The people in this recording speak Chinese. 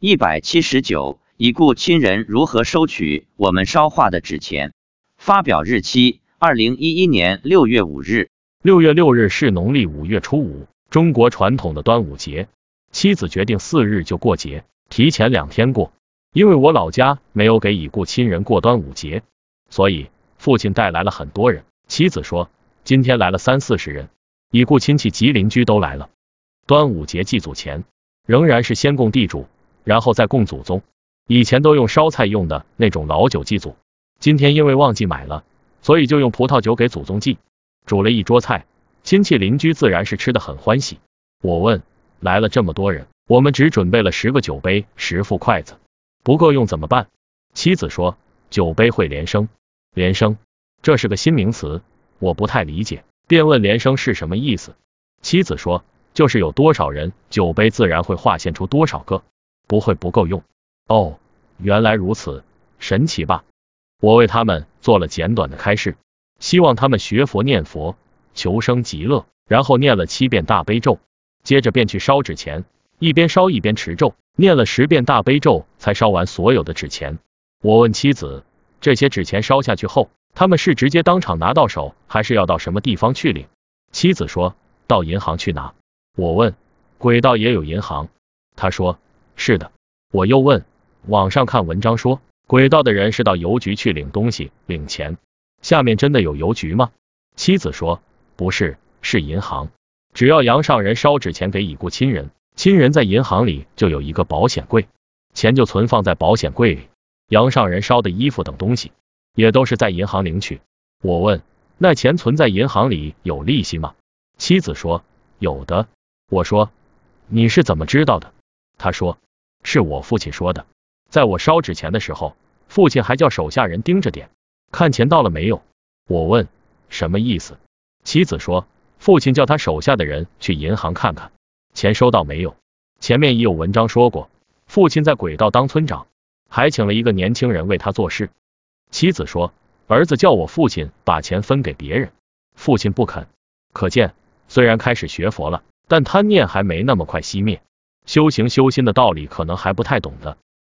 一百七十九，已故亲人如何收取我们烧化的纸钱？发表日期：二零一一年六月五日。六月六日是农历五月初五，中国传统的端午节。妻子决定四日就过节，提前两天过。因为我老家没有给已故亲人过端午节，所以父亲带来了很多人。妻子说，今天来了三四十人，已故亲戚及邻居都来了。端午节祭祖前，仍然是先供地主。然后再供祖宗，以前都用烧菜用的那种老酒祭祖，今天因为忘记买了，所以就用葡萄酒给祖宗祭，煮了一桌菜，亲戚邻居自然是吃的很欢喜。我问，来了这么多人，我们只准备了十个酒杯，十副筷子，不够用怎么办？妻子说，酒杯会连升，连升，这是个新名词，我不太理解，便问连升是什么意思。妻子说，就是有多少人，酒杯自然会化现出多少个。不会不够用哦，原来如此，神奇吧？我为他们做了简短的开示，希望他们学佛念佛，求生极乐，然后念了七遍大悲咒，接着便去烧纸钱，一边烧一边持咒，念了十遍大悲咒，才烧完所有的纸钱。我问妻子，这些纸钱烧下去后，他们是直接当场拿到手，还是要到什么地方去领？妻子说到银行去拿。我问，轨道也有银行？他说。是的，我又问，网上看文章说，轨道的人是到邮局去领东西、领钱，下面真的有邮局吗？妻子说，不是，是银行。只要杨上人烧纸钱给已故亲人，亲人在银行里就有一个保险柜，钱就存放在保险柜里。杨上人烧的衣服等东西，也都是在银行领取。我问，那钱存在银行里有利息吗？妻子说，有的。我说，你是怎么知道的？他说。是我父亲说的，在我烧纸钱的时候，父亲还叫手下人盯着点，看钱到了没有。我问什么意思，妻子说，父亲叫他手下的人去银行看看钱收到没有。前面已有文章说过，父亲在轨道当村长，还请了一个年轻人为他做事。妻子说，儿子叫我父亲把钱分给别人，父亲不肯。可见，虽然开始学佛了，但贪念还没那么快熄灭。修行修心的道理可能还不太懂的。